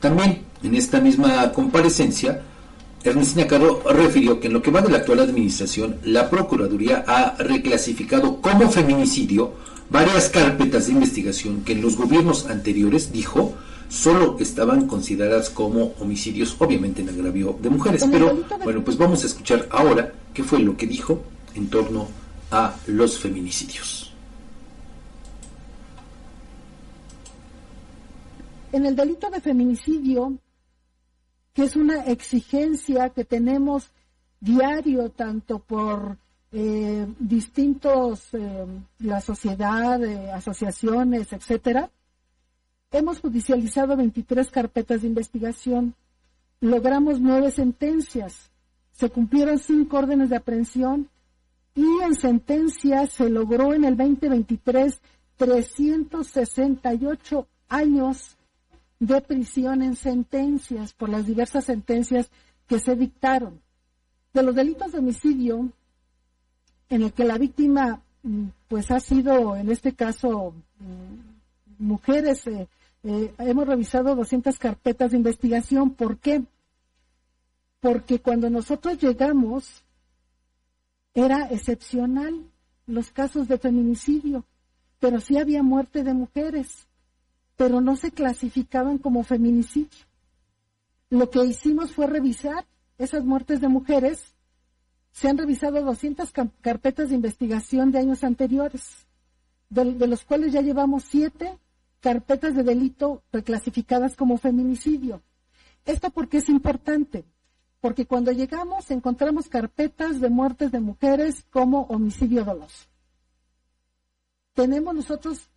También en esta misma comparecencia, Ernestina Caro refirió que en lo que va de la actual administración, la Procuraduría ha reclasificado como feminicidio varias carpetas de investigación que en los gobiernos anteriores, dijo, solo estaban consideradas como homicidios, obviamente en agravio de mujeres. Pero bueno, pues vamos a escuchar ahora qué fue lo que dijo en torno a los feminicidios. En el delito de feminicidio, que es una exigencia que tenemos diario tanto por eh, distintos, eh, la sociedad, eh, asociaciones, etcétera, hemos judicializado 23 carpetas de investigación, logramos nueve sentencias, se cumplieron cinco órdenes de aprehensión y en sentencia se logró en el 2023 368 años de prisión en sentencias por las diversas sentencias que se dictaron. De los delitos de homicidio, en el que la víctima mm, pues ha sido, en este caso, mm, mujeres, eh, eh, hemos revisado 200 carpetas de investigación. ¿Por qué? Porque cuando nosotros llegamos, era excepcional los casos de feminicidio, pero sí había muerte de mujeres pero no se clasificaban como feminicidio. Lo que hicimos fue revisar esas muertes de mujeres. Se han revisado 200 carpetas de investigación de años anteriores, de, de los cuales ya llevamos siete carpetas de delito reclasificadas como feminicidio. Esto porque es importante, porque cuando llegamos encontramos carpetas de muertes de mujeres como homicidio doloso. Tenemos nosotros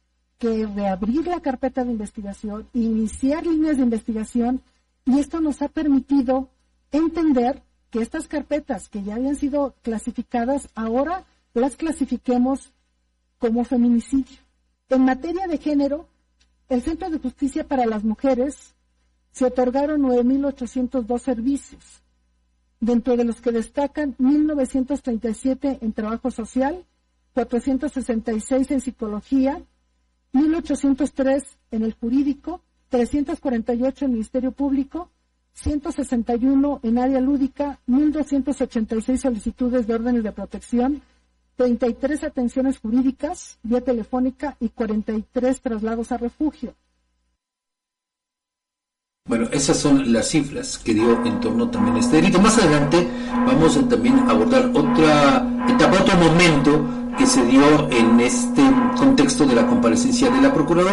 que reabrir la carpeta de investigación, iniciar líneas de investigación y esto nos ha permitido entender que estas carpetas que ya habían sido clasificadas ahora las clasifiquemos como feminicidio. En materia de género, el Centro de Justicia para las Mujeres se otorgaron 9.802 servicios, dentro de los que destacan 1.937 en trabajo social, 466 en psicología, 1803 en el jurídico, 348 en Ministerio Público, 161 en área lúdica, 1.286 solicitudes de órdenes de protección, 33 atenciones jurídicas vía telefónica y 43 traslados a refugio. Bueno, esas son las cifras que dio en torno también a este delito. Más adelante vamos a también abordar otra etapa, otro momento que se dio en este contexto de la comparecencia de la Procuradora.